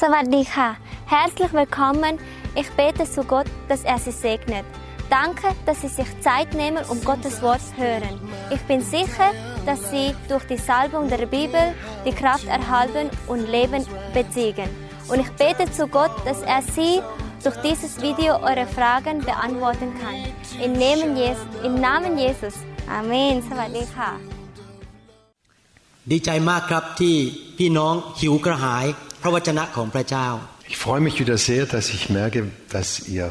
Savadika. Herzlich willkommen. Ich bete zu Gott, dass er Sie segnet. Danke, dass Sie sich Zeit nehmen, um Gottes Wort zu hören. Ich bin sicher, dass Sie durch die Salbung der Bibel die Kraft erhalten und Leben beziehen. Und ich bete zu Gott, dass er Sie durch dieses Video eure Fragen beantworten kann. Im Namen Jesus. Im Namen Jesus. Amen. Savadika. ดีใจมากครับที่พี่น้องหิวกระหาย พระวจนะของพระเจ้า Ich freue mich wieder sehr, dass ich merke, dass ihr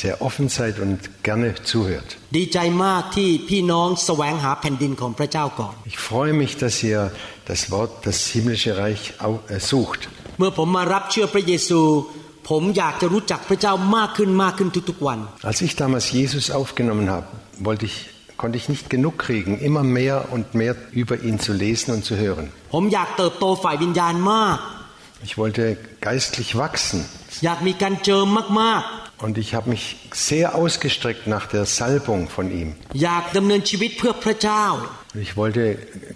sehr offen seid und gerne zuhört. ดีใจมากที่พี่น้องแสวงหาแผ่นดินของพระเจ้าก่อน Ich freue mich, dass ihr das Wort, das himmlische Reich au- äh, sucht. เมื่อผมมารับเชื่อพระเยซู ผมอยากจะรู้จักพระเจ้ามากขึ้นมากขึ้นทุกๆวัน Als ich damals Jesus aufgenommen habe, wollte ich, konnte ich nicht genug kriegen, immer mehr und mehr über ihn zu lesen und zu hören. ผมอยากเติบโตฝ่ายวิญญาณมาก Ich wollte geistlich wachsen อยากมีการเจิมมาก und ich habe mich sehr ausgestreckt nach der Salbung von ihm. ๆ อยากดำเนินชีวิตเพื่อพระเจ้า Ich wollte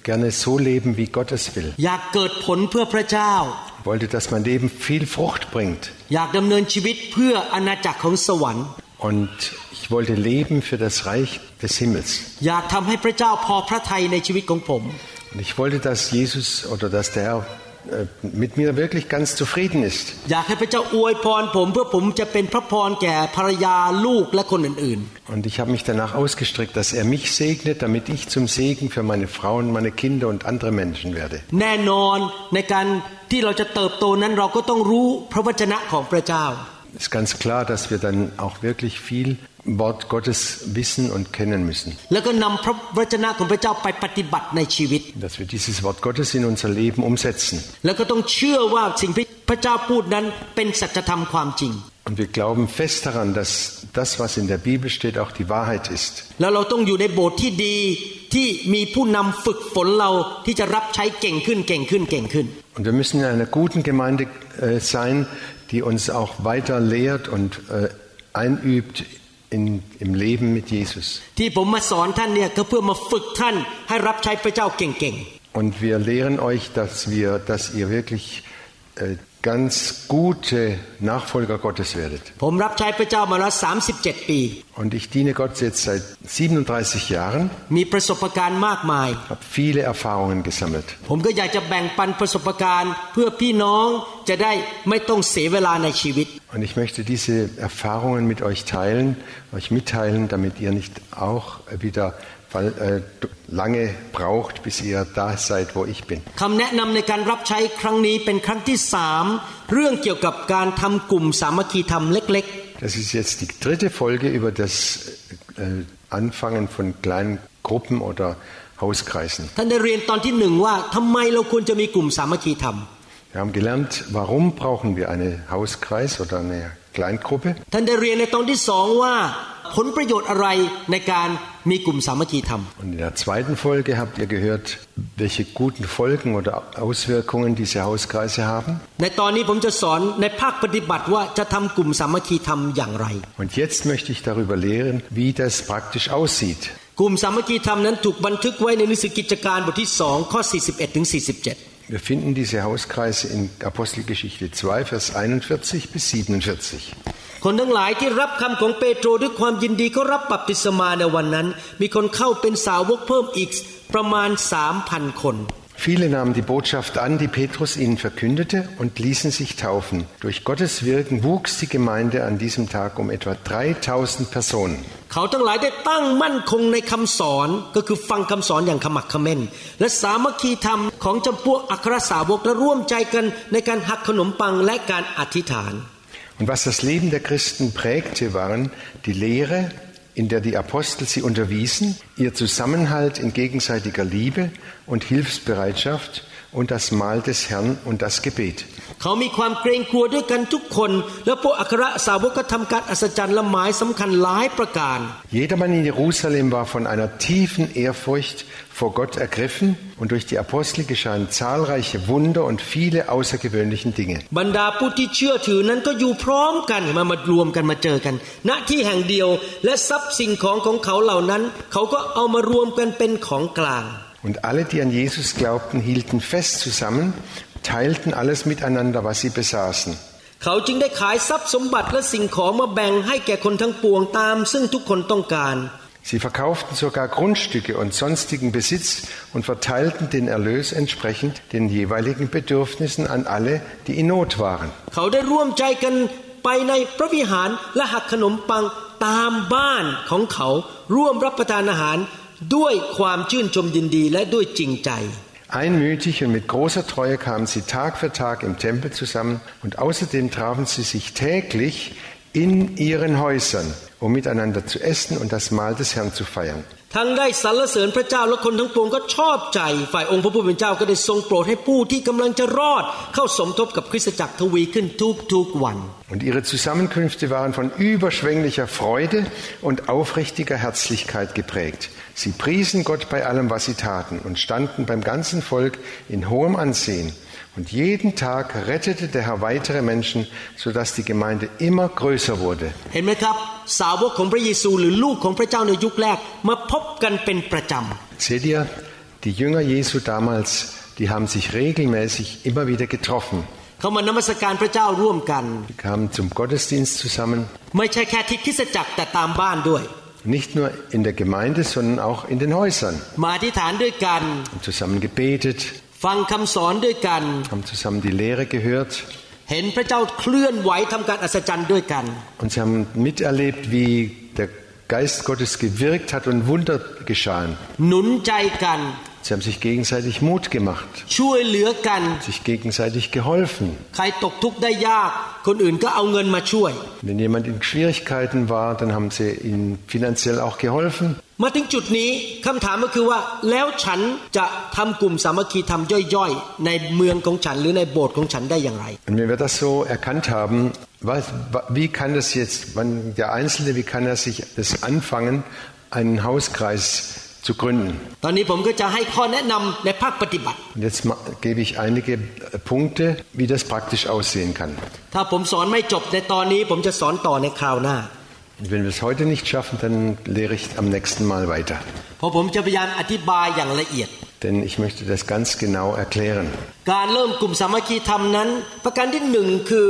gerne so leben, wie Gott es will. อยากเกิดผลเพื่อพระเจ้า Ich wollte, dass mein Leben viel Frucht bringt. อยากดำเนินชีวิตเพื่ออาณาจักรของสวรรค์ Und ich wollte leben für das Reich des Himmels. อยากทำให้พระเจ้าพอพระทัยในชีวิตของผม Und ich wollte, dass Jesus oder dass der Herr äh, mit mir wirklich ganz zufrieden ist. อยากให้พระเจ้าอวยพรผมเพื่อผมจะเป็นพระพรแก่ภรรยาลูกและคนอื่น Und ich habe mich danach ausgestreckt, dass er mich segnet, damit ich zum Segen für meine Frauen, meine Kinder und andere Menschen werde. ๆ แน่นอนในการที่เราจะเติบโตนั้นเราก็ต้องรู้พระวจนะของพระเจ้า Es ist ganz klar, dass wir dann auch wirklich viel Wort Gottes wissen und kennen müssen. Dass wir dieses Wort Gottes in unser Leben umsetzen. Und wir glauben fest daran, dass das, was in der Bibel steht, auch die Wahrheit ist. Und wir müssen in einer guten Gemeinde äh, sein, die uns auch weiter lehrt und äh, einübt in, im Leben mit Jesus. Und wir lehren euch, dass, wir, dass ihr wirklich äh, ganz gute Nachfolger Gottes werdet. Und ich diene Gott jetzt seit 37 Jahren. Habe viele Erfahrungen gesammelt. Und ich möchte diese Erfahrungen mit euch teilen, euch mitteilen, damit ihr nicht auch wieder weil, äh, lange braucht, bis ihr da seid, wo ich bin. คำแนะนำในการรับใช้ครั้งนี้เป็นครั้งที่สามเรื่องเกี่ยวกับการทำกลุ่มสามัคคีธรรมเล็ก Das ist jetzt die dritte Folge über das äh, Anfangen von kleinen Gruppen oder Hauskreisen. ๆ ท่านได้เรียนตอนที่หนึ่งว่าทำไมเราควรจะมีกลุ่มสามัคคีธรรม Wir haben gelernt, warum brauchen wir einen Hauskreis oder eine Kleingruppe. ท่านได้เรียนในตอนที่สองว่า ผลประโยชน์อะไรในการมีกลุ่มสามัคคีธรรม Und in der zweiten Folge habt ihr gehört, welche guten Folgen oder Auswirkungen diese Hauskreise haben. ในตอนนี้ผมจะสอนในภาคปฏิบัติว่าจะทำกลุ่มสามัคคีธรรมอย่างไร Und jetzt möchte ich darüber lehren, wie das praktisch aussieht. กลุ่มสามัคคีธรรมนั้นถูกบันทึกไว้ในหนังสือกิจการบทที่สองข้อ 41ถึง47 Wir finden diese Hauskreise in Apostelgeschichte 2, Vers 41 bis 47. คนทั้งหลายที่รับคำของเปโตรด้วยความยินดีก็รับบัพติศมาในวันนั้น มีคนเข้าเป็นสาวกเพิ่มอีกประมาณสามพันคน Viele nahmen die Botschaft an, die Petrus ihnen verkündete, und ließen sich taufen. Durch Gottes Wirken wuchs die Gemeinde an diesem Tag um etwa 3000 Personen. เขาทั้งหลายได้ตั้งมั่นคงในคำสอนก็คือฟังคำสอนอย่างขมักเขม้นและสามัคคีธรรมของจำพวกอัครสาวกและร่วมใจกันในการหักขนมปังและการอธิษฐาน Und was das Leben der Christen prägte, waren die Lehre, in der die Apostel sie unterwiesen, ihr Zusammenhalt in gegenseitiger Liebe und Hilfsbereitschaft und das Mahl des Herrn und das Gebet. Jedermann in Jerusalem war von einer tiefen Ehrfurcht vor Gott ergriffen und durch die Apostel geschahen zahlreiche Wunder und viele außergewöhnliche Dinge. Und die บรรดาผู้ที่เชื่อถือนั้นก็อยู่พร้อมกันมามารวมกันมาเจอกัน ณที่แห่งเดียวและทรัพย์สิ่งของของเขาเหล่านั้น เขาก็เอามารวมกันเป็นของกลาง Und alle, die an Jesus glaubten, hielten fest zusammen, teilten alles miteinander, was sie besaßen. เขาจึงได้ขายทรัพย์สมบัติและสิ่งของมาแบ่งให้แก่คนทั้งปวงตาม ซึ่งทุกคนต้องการ Sie verkauften sogar Grundstücke und sonstigen Besitz und verteilten den Erlös entsprechend den jeweiligen Bedürfnissen an alle, die in Not waren. เขาได้ร่วมใจกันไปในพระวิหารและหักขนมปังตามบ้านของเขาร่วมรับประทานอาหาร ด้วยความชื่นชมยินดีและด้วยจริงใจ Einmütig und mit großer Treue kamen sie Tag für Tag im Tempel zusammen und außerdem trafen sie sich täglich in ihren Häusern, um miteinander zu essen und das Mahl des Herrn zu feiern. ทั้งได้สรรเสริญพระเจ้าและคนทั้งปวงก็ชอบใจ ฝ่ายองค์พระผู้เป็นเจ้าก็ได้ทรงโปรดให้ผู้ที่กำลังจะรอด เข้าสมทบกับคริสตจักรทวีขึ้นทุกๆวัน Und ihre Zusammenkünfte waren von überschwänglicher Freude und aufrichtiger Herzlichkeit geprägt. Sie priesen Gott bei allem, was sie taten und standen beim ganzen Volk in hohem Ansehen. Und jeden Tag rettete der Herr weitere Menschen, sodass die Gemeinde immer größer wurde. Seht ihr, die Jünger Jesu damals, die haben sich regelmäßig immer wieder getroffen. Sie kamen zum Gottesdienst zusammen. Nicht nur in der Gemeinde, sondern auch in den Häusern. Und zusammen gebetet. ฟังคำสอนด้วยกัน haben zusammen die Lehre gehört เห็นพระเจ้าเคลื่อนไหวทำการอัศจรรย์ด้วยกัน und sie haben miterlebt, wie der Geist Gottes gewirkt hat und Wunder geschahen. หนุนใจกัน Sie haben sich gegenseitig Mut gemacht, ช่วยเหลือกัน sich gegenseitig geholfen. ใครตกทุกข์ได้ยาก คนอื่นก็เอาเงินมาช่วย Wenn jemand in Schwierigkeiten war, dann haben sie ihm finanziell auch geholfen. มาถึงจุดนี้คำถามก็คือว่า แล้วฉันจะทำกลุ่มสามัคคีทำย่อยๆ ในเมืองของฉันหรือในโบสถ์ของฉันได้อย่างไร Und wenn wir das so erkannt haben, was, wie kann das jetzt, man, der Einzelne, wie kann er sich das anfangen, einen Hauskreis zu gründen. Und jetzt gebe ich einige Punkte, wie das praktisch aussehen kann. Und wenn wir es heute nicht schaffen, dann lehre ich am nächsten Mal weiter. Denn ich möchte das ganz genau erklären. การเริ่มกลุ่มสามัคคีธรรมนั้น ประการที่หนึ่งคือ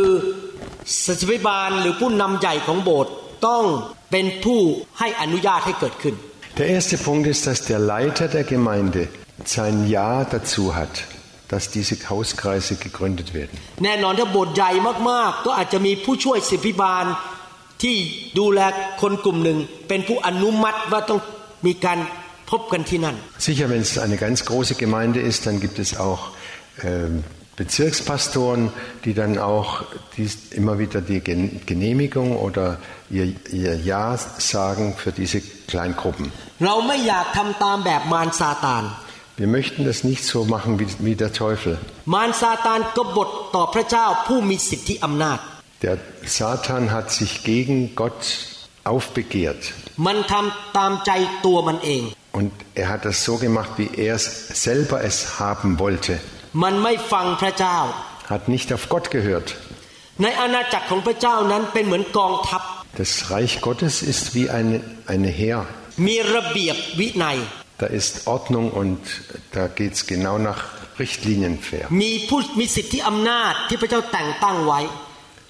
สัจวิบาลหรือผู้นำใหญ่ของโบสถ์ต้องเป็นผู้ให้อนุญาตให้เกิดขึ้น Der erste Punkt ist, dass der Leiter der Gemeinde sein Ja dazu hat, dass diese Hauskreise gegründet werden. แน่นอนถ้าโบสถ์ใหญ่มากๆ ก็อาจจะมีผู้ช่วยสิบิบาลที่ดูแลคนกลุ่มหนึ่ง เป็นผู้อนุมัติว่าต้องมีการพบกันที่นั่น Sicher, wenn es eine ganz große Gemeinde ist, dann gibt es auch ähm, Bezirkspastoren, die dann auch dies, immer wieder die Genehmigung oder ihr, ihr Ja sagen für diese Kleingruppen. Wir möchten das nicht so machen wie, wie der Teufel. Der Satan hat sich gegen Gott aufbegehrt. Und er hat das so gemacht, wie er es selber es haben wollte. มันไม่ฟังพระเจ้า Hat nicht auf Gott gehört. ในอาณาจักรของพระเจ้านั้นเป็นเหมือนกองทัพ Das Reich Gottes ist wie eine, eine Heer. มีระเบียบวินัย Da ist Ordnung und da geht es genau nach Richtlinien fair. มีผู้มีสิทธิอำนาจที่พระเจ้าแต่งตั้งไว้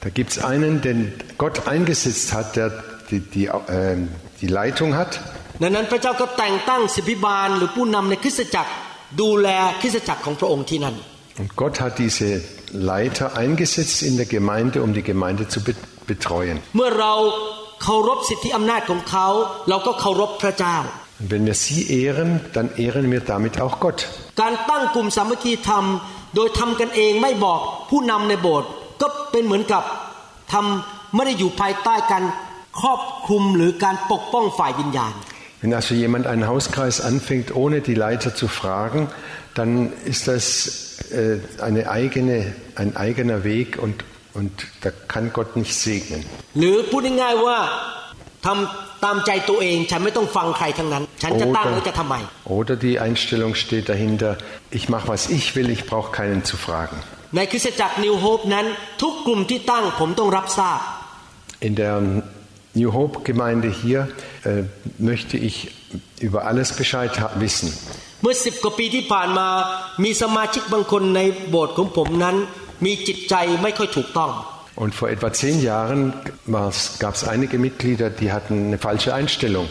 Da gibt es einen, den Gott eingesetzt hat, der die, die, äh, die Leitung hat. ดังนั้นพระเจ้าก็แต่งตั้งสิบิบาลหรือผู้นำในคริสตจักร ดูแลคริสตจักรของพระองค์ที่นั่น Und Gott hat diese Leiter eingesetzt in der Gemeinde, um die Gemeinde zu be betreuen. เมื่อเราเคารพสิทธิอำนาจของเขา เราก็เคารพพระเจ้า Und wenn wir sie ehren, dann ehren wir damit auch Gott. การตั้งกลุ่มสามัคคีธรรม โดยทำกันเองไม่บอกผู้นำในโบสถ์ก็เป็นเหมือนกับทำไม่ได้อยู่ภายใต้การครอบคลุมหรือการปกป้องฝ่ายวิญญาณ Wenn also jemand einen Hauskreis anfängt, ohne die Leiter zu fragen, dann ist das äh, eine eigene, ein eigener Weg und, und da kann Gott nicht segnen. หรือพูดง่ายๆว่าทำตามใจตัวเอง ฉันไม่ต้องฟังใครทั้งนั้น ฉันจะตั้งแล้วจะทำไม Oder die Einstellung steht dahinter, ich mache was ich will, ich brauche keinen zu fragen. ในคริสตจักรนิวโฮปนั้น ทุกกลุ่มที่ตั้งผมต้องรับทราบ In der New Hope Gemeinde hier äh, möchte ich über alles Bescheid ha- wissen. เมื่อสิบกว่าปีที่ผ่านมา มีสมาชิกบางคนในโบสถ์ของผมนั้น มีจิตใจไม่ค่อยถูกต้อง Und vor etwa zehn Jahren gab es einige Mitglieder, die hatten eine falsche Einstellung.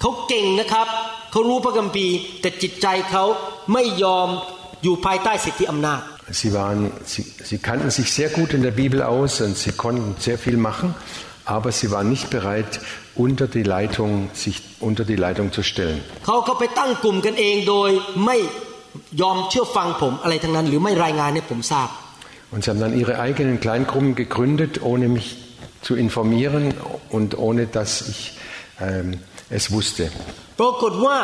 เขาเก่งนะครับ เขารู้พระคัมภีร์ แต่จิตใจเขาไม่ยอมอยู่ภายใต้สิทธิอำนาจ Sie, waren, sie, sie kannten sich sehr gut in der Bibel aus und sie konnten sehr viel machen, aber sie waren nicht bereit, unter die Leitung, sich unter die Leitung zu stellen. เขาก็ไปตั้งกลุ่มกันเองโดยไม่ยอมเชื่อฟังผมอะไรทั้งนั้น หรือไม่รายงานให้ผมทราบ Und sie haben dann ihre eigenen Kleingruppen gegründet, ohne mich zu informieren und ohne dass ich ähm, es wusste. ปรากฏว่า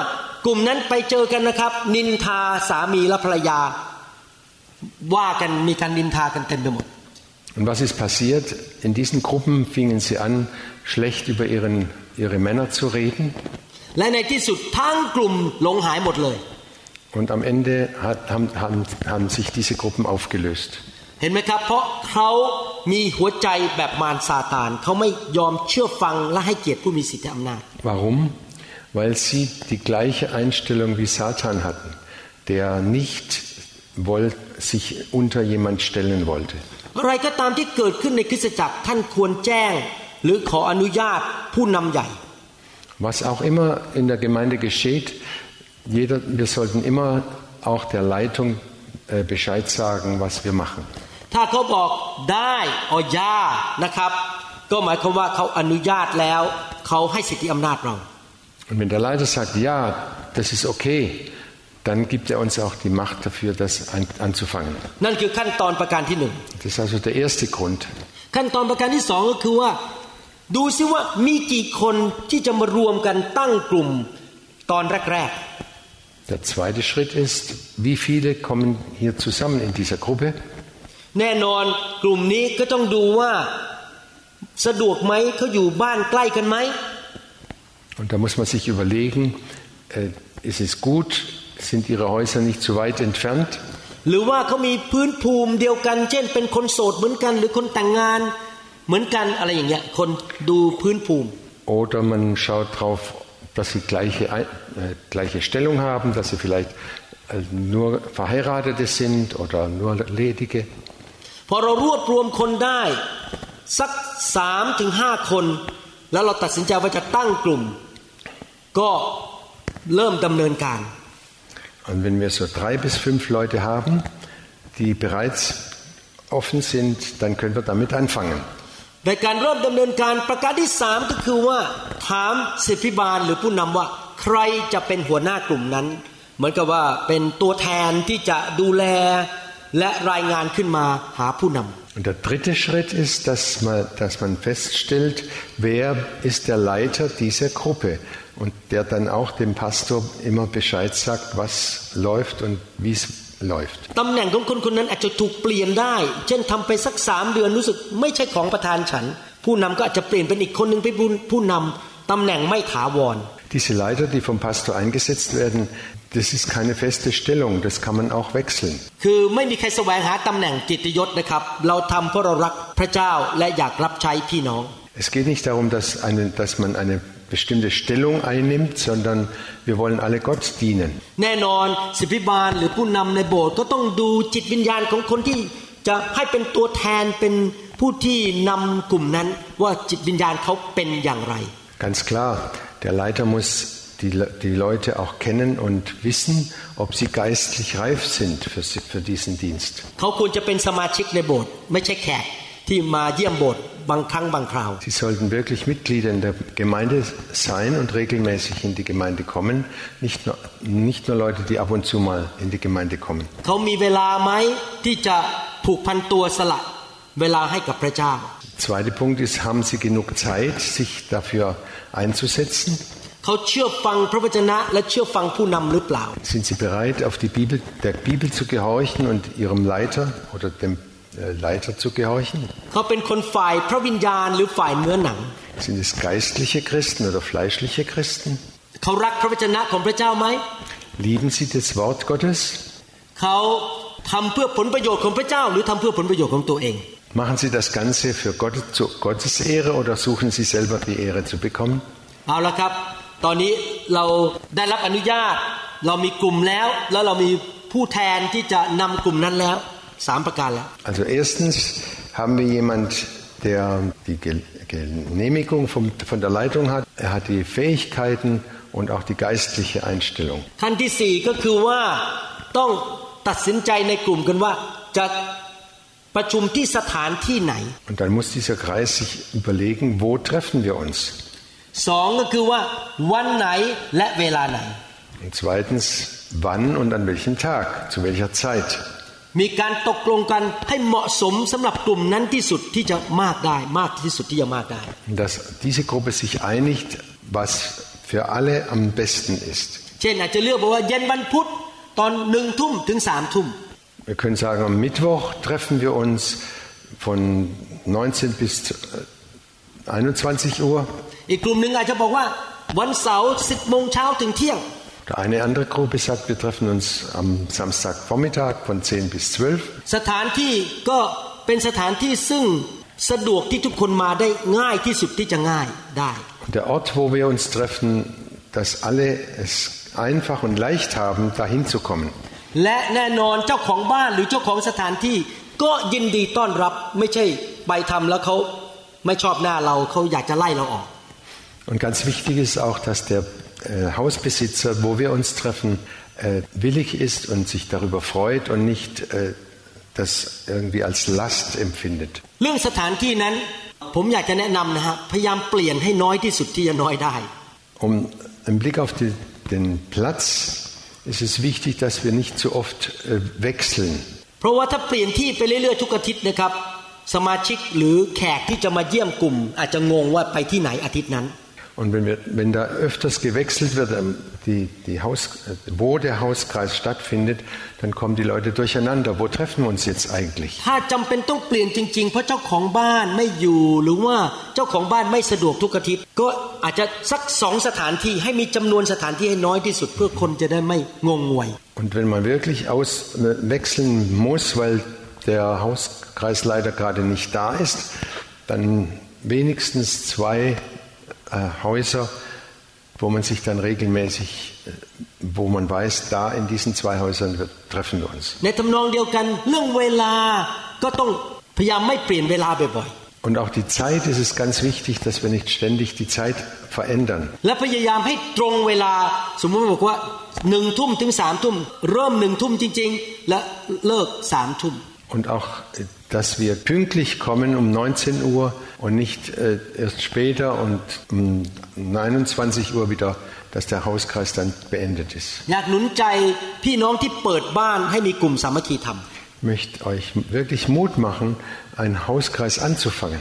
กลุ่มนั้นไปเจอกันนะครับ นินทาสามีและภรรยา ว่ากันมีการนินทากันเต็มไปหมด Und was ist passiert? In diesen Gruppen fingen sie an, schlecht über ihren, ihre Männer zu reden. และในที่สุดทั้งกลุ่มหลงหายหมดเลย Und am Ende hat, haben, haben, haben sich diese Gruppen aufgelöst. เห็นไหมครับ เพราะเขามีหัวใจแบบมารซาตาน เขาไม่ยอมเชื่อฟังและให้เกียรติผู้มีสิทธิอำนาจ Warum? Weil sie die gleiche Einstellung wie Satan hatten, der nicht wollt, sich unter jemand stellen wollte. อะไรก็ตามที่เกิดขึ้นในคริสตจักรท่านควรแจ้ง หรือขออนุญาตผู้นำใหญ่ Was auch immer in der Gemeinde geschieht, jeder, wir sollten immer auch der Leitung äh, Bescheid sagen, was wir machen. ถ้าเขาบอกได้ออยานะครับ ก็หมายความว่าเขาอนุญาตแล้วเขาให้สิทธิอำนาจเรา Und wenn der Leiter sagt, ja, das ist okay, dann gibt er uns auch die Macht dafür, das an, anzufangen. นั่นคือขั้นตอนประการที่หนึ่ง Das ist also der erste Grund. ขั้นตอนประการที่สองก็คือว่า ดูซิว่ามีกี่คนที่จะมารวมกันตั้งกลุ่มตอนแรก Der zweite Schritt ist, wie viele kommen hier zusammen in dieser Gruppe? ๆ แน่นอนกลุ่มนี้ก็ต้องดูว่าสะดวกไหมเขาอยู่บ้านใกล้กันไหม Und da muss man sich überlegen, äh, ist es gut, sind ihre Häuser nicht zu weit entfernt? หรือว่าเขามีพื้นภูมิเดียวกัน เช่น เป็นคนโสดเหมือนกัน หรือคนแต่งงานเหมือนกันอะไรอย่างเงี้ยคนดูพื้นภูมิ Oder man schaut darauf, dass sie gleiche, Ei- äh, gleiche Stellung haben, dass sie vielleicht äh, nur Verheiratete sind oder nur Ledige. พอเรารวบรวมคนได้สักสามถึงห้าคน แล้วเราตัดสินใจว่าจะตั้งกลุ่ม ก็เริ่มดำเนินการ Und wenn wir so drei bis fünf Leute haben, die bereits offen sind, dann können wir damit anfangen. ในการเริ่มดำเนินการประการที่สามก็คือว่าถามศิษย์พิบาลหรือผู้นำว่า ใครจะเป็นหัวหน้ากลุ่มนั้น เหมือนกับว่าเป็นตัวแทนที่จะดูแลและรายงานขึ้นมาหาผู้นำ Und der dritte Schritt ist, dass man, dass man feststellt, wer ist der Leiter dieser Gruppe und der dann auch dem Pastor immer Bescheid sagt, was läuft und wie es läuft. ตำแหน่งของคนคนนั้นอาจจะถูกเปลี่ยนได้ เช่นทำไปสักสามเดือนรู้สึกไม่ใช่ของประธานฉัน ผู้นำก็อาจจะเปลี่ยนเป็นอีกคนหนึ่งเป็นผู้ผู้นำตำแหน่งไม่ถาวร Diese Leiter, die vom Pastor eingesetzt werden, das ist keine feste Stellung, das kann man auch wechseln. คือไม่มีใครแสวงหาตำแหน่งกิตยศนะครับ เราทำเพราะเรารักพระเจ้าและอยากรับใช้พี่น้อง Es geht nicht darum, dass, eine, dass man eine bestimmte Stellung einnimmt, sondern wir wollen alle Gott dienen. แน่นอนสิทธิบาลหรือผู้นำในโบสถ์ก็ต้องดูจิตวิญญาณของคนที่จะให้เป็นตัวแทนเป็นผู้ที่นำกลุ่มนั้น ว่าจิตวิญญาณเขาเป็นอย่างไร Ganz klar, der Leiter muss die, Le- die Leute auch kennen und wissen, ob sie geistlich reif sind für, sie- für diesen Dienst. เขาควรจะเป็นสมาชิกในโบสถ์ไม่ใช่แขกที่มาเยี่ยมโบสถ์ บางครั้งบางคราว Sie sollten wirklich Mitglieder in der Gemeinde sein und regelmäßig in die Gemeinde kommen, nicht nur, nicht nur Leute, die ab und zu mal in die Gemeinde kommen. เขามีเวลาไหมที่จะผูกพันตัวสละเวลาให้กับพระเจ้า Zweiter Punkt ist, haben Sie genug Zeit, sich dafür einzusetzen? เขาเชื่อฟังพระวจนะและเชื่อฟังผู้นำหรือเปล่า Sind Sie bereit, auf die Bibel, der Bibel zu gehorchen und Ihrem Leiter oder dem äh, Leiter zu gehorchen? เขาเป็นคนฝ่ายพระวิญญาณหรือฝ่ายเนื้อหนัง Sind es geistliche Christen oder fleischliche Christen? เขารักพระวจนะของพระเจ้าไหม Lieben Sie das Wort Gottes? เขาทำเพื่อผลประโยชน์ของพระเจ้า หรือทำเพื่อผลประโยชน์ของตัวเอง Machen Sie das Ganze für Gott, zu Gottes Ehre oder suchen Sie selber die Ehre zu bekommen? เอาละครับ ตอนนี้เราได้รับอนุญาต เรามีกลุ่มแล้ว แล้วเรามีผู้แทนที่จะนำกลุ่มนั้นแล้ว สามประการแล้ว Also erstens haben wir jemand, der die Ge- Genehmigung vom, von der Leitung hat. Er hat die Fähigkeiten und auch die geistliche Einstellung. ขั้นที่สี่ก็คือว่าต้องตัดสินใจในกลุ่มกันว่าจะประชุมที่สถานที่ไหน Und dann muss dieser Kreis sich überlegen, wo treffen wir uns? สองก็คือว่าวันไหนและเวลาไหน Und zweitens, wann und an welchem Tag, zu welcher Zeit. มีการตกลงกันให้เหมาะสมสำหรับกลุ่มนั้นที่สุดที่จะมากได้ มากที่สุดที่จะมากได้ Und dass diese Gruppe sich einigt, was für alle am besten ist. เช่นอาจจะเลือกบอกว่าเย็นวันพุธตอนหนึ่งทุ่มถึงสามทุ่ม Wir können sagen, am Mittwoch treffen wir uns von 19 bis äh, 21 Uhr. อีกกลุ่มหนึ่งอาจจะบอกว่าวันเสาร์สิบโมงเช้าถึงเที่ยง Oder eine andere Gruppe sagt, wir treffen uns am Samstagvormittag von 10 bis 12. สถานที่ก็เป็นสถานที่ซึ่งสะดวกที่ทุกคนมาได้ง่ายที่สุดที่จะง่ายได้ Und der Ort, wo wir uns treffen, dass alle es einfach und leicht haben, dahin zu kommen. และแน่นอนเจ้าของบ้านหรือเจ้าของสถานที่ก็ยินดีต้อนรับไม่ใช่ไปทำแล้วเขาไม่ชอบหน้าเราเขาอยากจะไล่เราออก Und ganz wichtig ist auch, dass der äh, Hausbesitzer, wo wir uns treffen, äh, willig ist und sich darüber freut und nicht äh, das irgendwie als Last empfindet. เรื่องสถานที่นั้น ผมอยากจะแนะนำนะฮะพยายามเปลี่ยนให้น้อยที่สุดที่จะน้อยได้ Um im Blick auf die, den Platz ist es wichtig, dass wir nicht zu oft äh, wechseln. เพราะว่าถ้าเปลี่ยนที่ไปเรื่อยๆทุกอาทิตย์นะครับ สมาชิกหรือแขกที่จะมาเยี่ยมกลุ่ม อาจจะงงว่าไปที่ไหนอาทิตย์นั้น und wenn, wir, wenn da öfters gewechselt wird, ähm, die, die Haus, äh, wo der Hauskreis stattfindet, dann kommen die Leute durcheinander. Wo treffen wir uns jetzt eigentlich? Und wenn man wirklich auswechseln äh, muss, weil der Hauskreisleiter gerade nicht da ist, dann wenigstens zwei äh, Häuser, wo man sich dann regelmäßig, äh, wo man weiß, da in diesen zwei Häusern wir, treffen wir uns. Und auch die Zeit ist es ganz wichtig, dass wir nicht ständig die Zeit verändern. Und auch äh, dass wir pünktlich kommen um 19 Uhr und nicht äh, erst später und um 29 Uhr wieder, dass der Hauskreis dann beendet ist. Ich möchte euch wirklich Mut machen, einen Hauskreis anzufangen.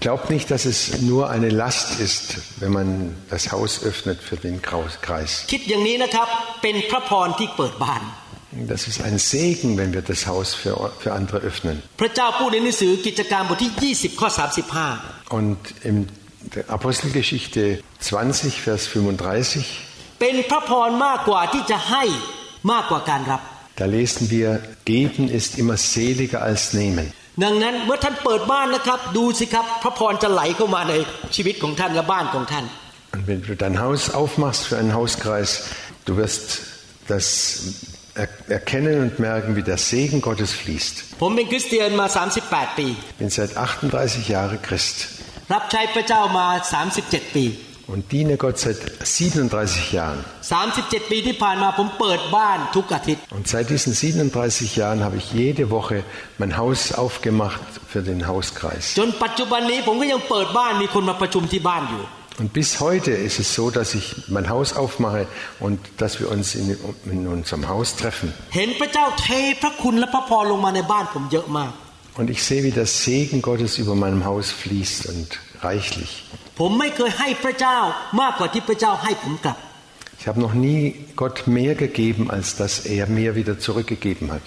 Glaubt nicht, dass es nur eine Last ist, wenn man das Haus öffnet für den Kreis. คิดอย่างนี้นะครับ เป็นพระพรที่เปิดบ้าน Das ist ein Segen, wenn wir das Haus für, für andere öffnen. พระเจ้าพูดในหนังสือกิจการบทที่ 20 ข้อ 35 Und in der Apostelgeschichte 20, Vers 35, เป็นพระพรมากกว่าที่จะให้มากกว่าการรับ da lesen wir, geben ist immer seliger als nehmen. ดังนั้นเมื่อท่านเปิดบ้านนะครับ ดูสิครับ พระพรจะไหลเข้ามาในชีวิตของท่านและบ้านของท่าน Und wenn du dein Haus aufmachst für einen Hauskreis, du wirst das er erkennen und merken, wie der Segen Gottes fließt. ผมเป็นคริสเตียนมา 38 ปี Ich bin seit 38 Jahren Christ รับใช้พระเจ้ามา 37 ปี und diene Gott seit 37 Jahren. 37 ปีที่ผ่านมาผมเปิดบ้านทุกอาทิตย์ Und seit diesen 37 Jahren habe ich jede Woche mein Haus aufgemacht für den Hauskreis. จนปัจจุบันนี้ผมก็ยังเปิดบ้านมีคนมาประชุมที่บ้านอยู่ und bis heute ist es so, dass ich mein Haus aufmache und dass wir uns in, in unserem Haus treffen. Und ich sehe, wie der Segen Gottes über meinem Haus fließt und reichlich. Ich habe noch nie Gott mehr gegeben, als dass er mir wieder zurückgegeben hat.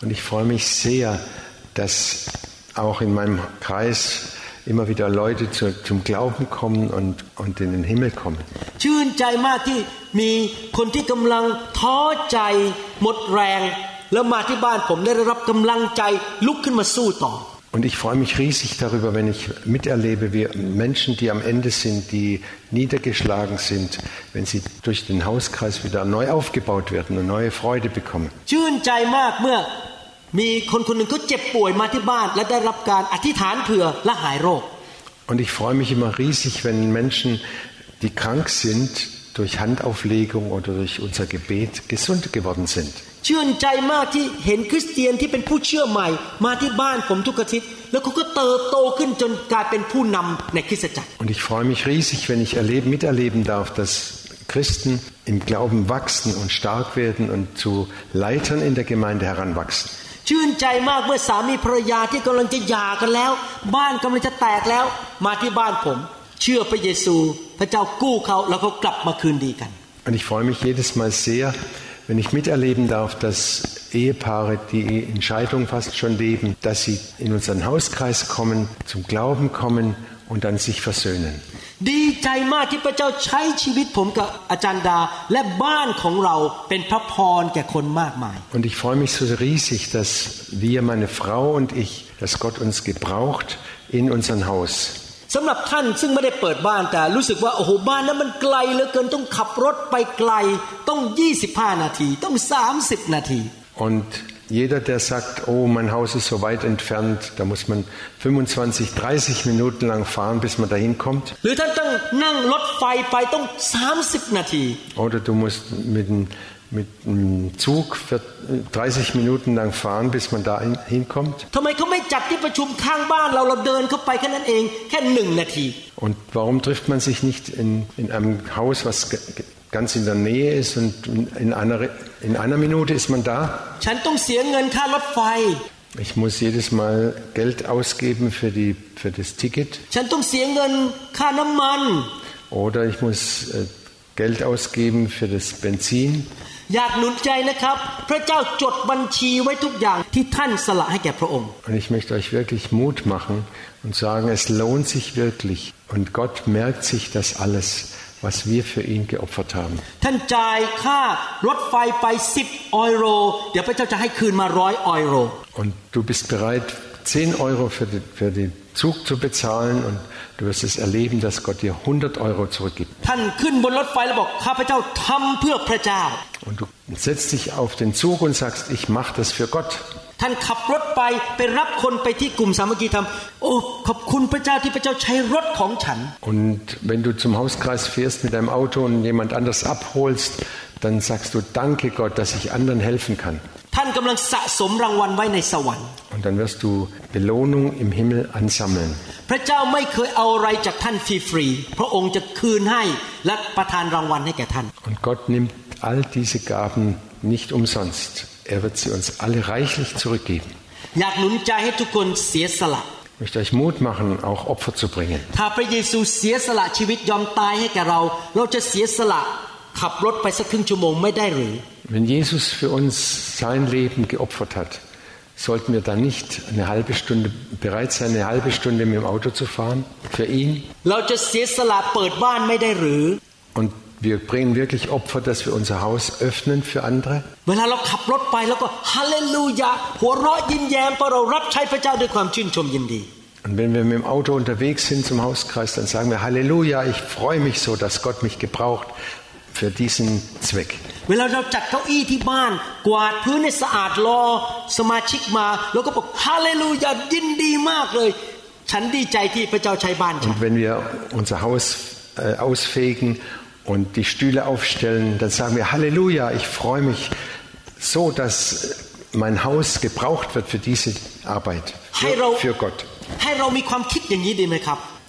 Und ich freue mich sehr, dass auch in meinem Kreis immer wieder Leute zu, zum Glauben kommen und, und in den Himmel kommen. ชื่นใจมากที่มีคนที่กำลังท้อใจหมดแรง แล้วมาที่บ้านผมได้รับกำลังใจลุกขึ้นมาสู้ต่อ Und ich freue mich riesig darüber, wenn ich miterlebe, wie Menschen, die am Ende sind, die niedergeschlagen sind, wenn sie durch den Hauskreis wieder neu aufgebaut werden und neue Freude bekommen. ชื่นใจมากเมื่อ มีคนคนหนึ่งเขาเจ็บป่วยมาที่บ้าน และได้รับการอธิษฐานเผื่อและหายโรค Und ich freue mich immer riesig, wenn Menschen, die krank sind, durch Handauflegung oder durch unser Gebet gesund geworden sind. ชื่นใจมากที่เห็นคริสเตียนที่เป็นผู้เชื่อใหม่ มาที่บ้านผมทุกอาทิตย์แล้วเขาก็เติบโตขึ้นจนกลายเป็นผู้นำในคริสตจักร Und ich freue mich riesig, wenn ich erleben, miterleben darf, dass Christen im Glauben wachsen und stark werden und zu Leitern in der Gemeinde heranwachsen. ชื่นใจมากเมื่อสามีภรรยาที่กำลังจะหย่ากันแล้ว บ้านกำลังจะแตกแล้ว มาที่บ้านผม เชื่อพระเยซู พระเจ้ากู้เขาแล้วเขากลับมาคืนดีกัน Und ich freue mich jedes Mal sehr, wenn ich miterleben darf, dass Ehepaare, die in Scheidung fast schon leben, dass sie in unseren Hauskreis kommen, zum Glauben kommen und dann sich versöhnen. ดีใจมากที่พระเจ้าใช้ชีวิตผมกับอาจารย์ดาและบ้านของเราเป็นพระพรแก่คนมากมาย Und ich freue mich so riesig, dass wir, meine Frau und ich, dass Gott uns gebraucht in unserem Haus. สำหรับท่านซึ่งไม่ได้เปิดบ้านแต่รู้สึกว่าโอ้โหบ้านนั้นมันไกลเหลือเกินต้องขับรถไปไกลต้อง 25 นาทีต้อง 30 นาที Und Jeder, der sagt, oh, mein Haus ist so weit entfernt, da muss man 25, 30 Minuten lang fahren, bis man dahin kommt. Oder du musst mit dem mit dem Zug 30 Minuten lang fahren, bis man da hinkommt? Und warum trifft man sich nicht in, in einem Haus, was ganz in der Nähe ist und in einer, in einer Minute ist man da? ฉันต้องเสียเงินค่ารถไฟ Ich muss jedes Mal Geld ausgeben für, die, für das Ticket ฉันต้องเสียเงินค่าน้ำมัน oder ich muss äh, Geld ausgeben für das Benzin. อยากหนุนใจนะครับ พระเจ้าจดบัญชีไว้ทุกอย่างที่ท่านสละให้แก่พระองค์ Und ich möchte euch wirklich Mut machen und sagen, es lohnt sich wirklich. Und Gott merkt sich das alles, was wir für ihn geopfert haben. ท่านจ่ายค่ารถไฟไป 10 ออยโร เดี๋ยวพระเจ้าจะให้คืนมาร้อยออยโร Und du bist bereit, 10 Euro für, die, für den Zug zu bezahlen und du wirst es erleben, dass Gott dir 100 Euro zurückgibt. ท่านขึ้นบนรถไฟแล้วบอกข้าพเจ้าทำเพื่อพระเจ้า Und du setzt dich auf den Zug und sagst, ich mache das für Gott. ท่านขับรถไปไปรับคนไปที่กลุ่มสามัคคีธรรมโอ้ขอบคุณพระเจ้าที่พระเจ้าใช้รถของฉัน und wenn du zum Hauskreis fährst mit deinem Auto und jemand anders abholst dann sagst du danke Gott dass ich anderen helfen kann. ท่านกำลังสะสมรางวัลไว้ในสวรรค์ und dann wirst du Belohnung im Himmel ansammeln. พระเจ้าไม่เคยเอาอะไรจากท่านฟรีๆพระองค์จะคืนให้และประทานรางวัลให้แก่ท่าน und Gott nimmt all diese Gaben nicht umsonst. Er wird sie uns alle reichlich zurückgeben. Ich möchte euch Mut machen, auch Opfer zu bringen. Wenn Jesus für uns sein Leben geopfert hat, sollten wir dann nicht eine halbe Stunde bereit sein, eine halbe Stunde mit dem Auto zu fahren für ihn? Und wir bringen wirklich Opfer, dass wir unser Haus öffnen für andere. Und wenn wir mit dem Auto unterwegs sind zum Hauskreis, dann sagen wir Halleluja, ich freue mich so, dass Gott mich gebraucht für diesen Zweck. Und wenn wir unser Haus äh, ausfegen und die Stühle aufstellen, dann sagen wir Halleluja, ich freue mich so, dass mein Haus gebraucht wird für diese Arbeit, für, für Gott.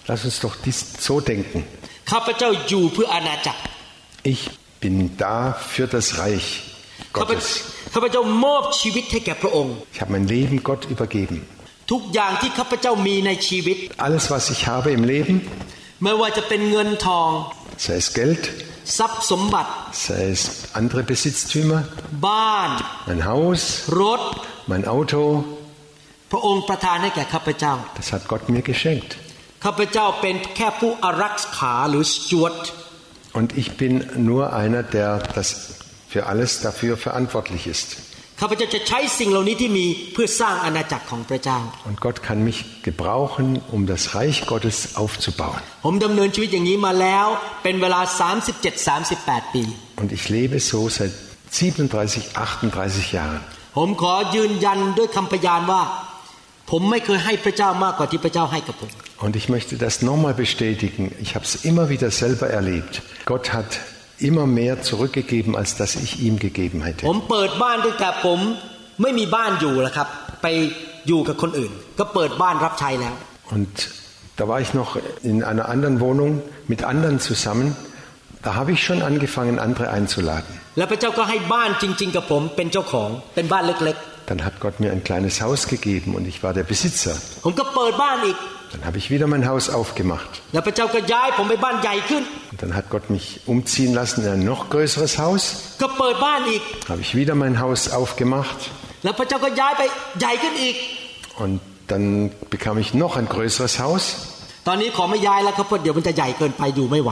Lass uns doch dies so denken. Ich bin da für das Reich Gottes. Ich habe mein Leben Gott übergeben. Alles, was ich habe im Leben, sei es Geld, sei es andere Besitztümer, mein Haus, mein Auto. Das hat Gott mir geschenkt. Und ich bin nur einer, der das für alles dafür verantwortlich ist. ข้าพเจ้าจะใช้สิ่งเหล่านี้ที่มีเพื่อสร้างอาณาจักรของพระเจ้า Und Gott kann mich gebrauchen, um das Reich Gottes aufzubauen. ผมดำเนินชีวิตอย่างนี้มาแล้วเป็นเวลา 37-38 ปี Und ich lebe so seit 37, 38 Jahren. ผมขอยืนยันด้วยคำพยานว่า ผมไม่เคยให้พระเจ้ามากกว่าที่พระเจ้าให้กับผม Und ich möchte das nochmal bestätigen. Ich habe es immer wieder selber erlebt. Gott hat immer mehr zurückgegeben, als dass ich ihm gegeben ผ hätte. มเปิดบ้านตั้งแต่ผมไม่มีบ้านอยู่แล้วครับ ไปอยู่กับคนอื่น ก็เปิดบ้านรับใช้แล้ว Und da war ich noch in einer anderen Wohnung mit anderen zusammen. Da habe ich schon angefangen, andere einzuladen. แล้วพระเจ้าก็ให้บ้านจริง ๆ กับผมเป็นเจ้าของเป็นบ้านเล็ก Dann hat Gott mir ein kleines Haus gegeben und ich war der Besitzer. ๆ ผมก็เปิดบ้านอีก Dann habe ich wieder mein Haus aufgemacht. แล้วพระเจ้าก็ย้ายผมไปบ้านใหญ่ขึ้น Und dann hat Gott mich umziehen lassen in ein noch größeres Haus. ก็เปิดบ้านอีก Habe ich wieder mein Haus aufgemacht. แล้วพระเจ้าก็ย้ายไปใหญ่ขึ้นอีก Und dann bekam ich noch ein größeres Haus. ตอนนี้ขอไม่ย้ายแล้วครับเพราะเดี๋ยวมันจะใหญ่เกินไปอยู่ไม่ไหว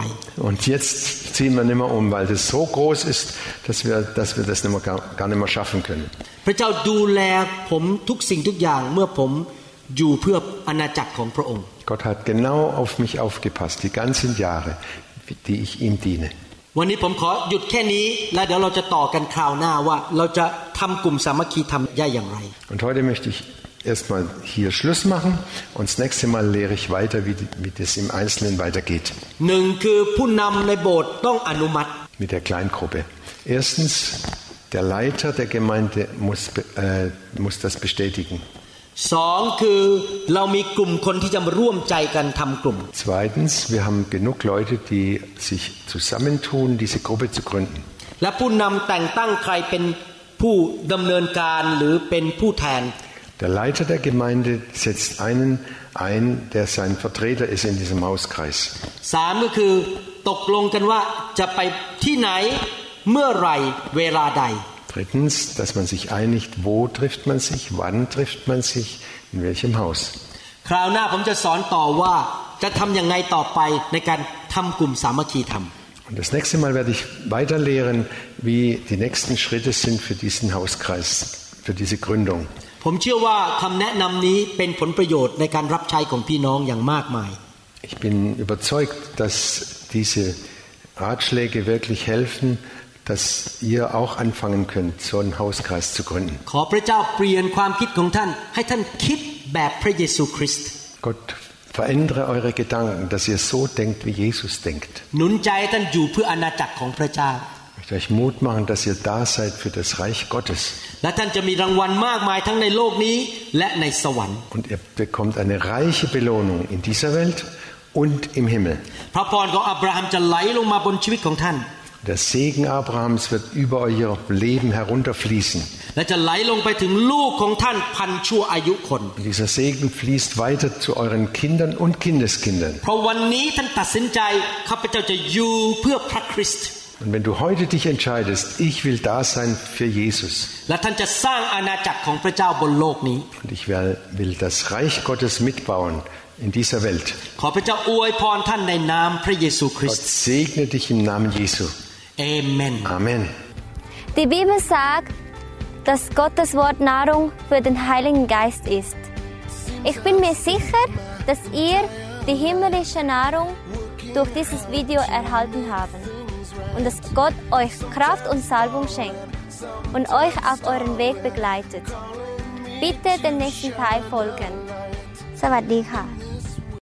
Und jetzt ziehen wir nicht mehr um, weil das so groß ist, dass wir, dass wir das nicht mehr, gar, gar nicht mehr schaffen können. พระเจ้าดูแลผมทุกสิ่งทุกอย่างเมื่อผม อยู่เพื่ออาณาจักรของพระองค์ Gott hat genau auf mich aufgepasst, die ganzen Jahre, die ich ihm diene. วันนี้ผมขอหยุดแค่นี้ แล้วเดี๋ยวเราจะต่อกันคราวหน้าว่า เราจะทำกลุ่มสามัคคีทำได้อย่างไร Und heute möchte ich erstmal hier Schluss machen und das nächste Mal lehre ich weiter, wie, die- wie das im Einzelnen weitergeht หนึ่งคือผู้นำในโบสถ์ต้องอนุมัติ mit der Kleingruppe. Erstens, der Leiter der Gemeinde muss, be- äh, muss das bestätigen. สองคือเรามีกลุ่มคนที่จะมาร่วมใจกันทำกลุ่ม Zweitens, wir haben genug Leute, die sich zusammentun, diese Gruppe zu gründen. และผู้นำแต่งตั้งใครเป็นผู้ดำเนินการหรือเป็นผู้แทน Der Leiter der Gemeinde setzt einen ein, der sein Vertreter ist in diesem Hauskreis. สามก็คือตกลงกันว่าจะไปที่ไหนเมื่อไหร่เวลาใด Drittens, dass man sich einigt, wo trifft man sich, wann trifft man sich, in welchem Haus. คราวหน้าผมจะสอนต่อว่าจะทำยังไงต่อไปในการทำกลุ่มสามัคคีธรรม Und das nächste Mal werde ich weiter lehren, wie die nächsten Schritte sind für diesen Hauskreis, für diese Gründung. ผมเชื่อว่าคำแนะนำนี้เป็นผลประโยชน์ในการรับใช้ของพี่น้องอย่างมากมาย Ich bin überzeugt, dass diese Ratschläge wirklich helfen, dass ihr auch anfangen könnt, so einen Hauskreis zu gründen. ขอพระเจ้าเปลี่ยนความคิดของท่าน ให้ท่านคิดแบบพระเยซูคริสต์ Gott, verändere eure Gedanken, dass ihr so denkt, wie Jesus denkt. หนุนใจให้ท่านอยู่เพื่ออาณาจักรของพระเจ้า Ich möchte euch Mut machen, dass ihr da seid für das Reich Gottes. และท่านจะมีรางวัลมากมายทั้งในโลกนี้และในสวรรค์ Und ihr bekommt eine reiche Belohnung in dieser Welt und im Himmel. พระพรของอับราฮัมจะไหลลงมาบนชีวิตของท่าน der Segen Abrahams wird über euer Leben herunterfließen. Dieser Segen fließt weiter zu euren Kindern und Kindeskindern. Und wenn du heute dich entscheidest, ich will da sein für Jesus. Und ich will, will das Reich Gottes mitbauen in dieser Welt. Gott segne dich im Namen Jesu. เอเมน Amen. Die Bibel sagt, dass Gottes Wort Nahrung für den Heiligen Geist ist. Ich bin mir sicher, dass ihr die himmlische Nahrung durch dieses Video erhalten habt und dass Gott euch Kraft und Salbung schenkt und euch auf euren Weg begleitet. Bitte dem nächsten Teil folgen. สวัสดีค่ะ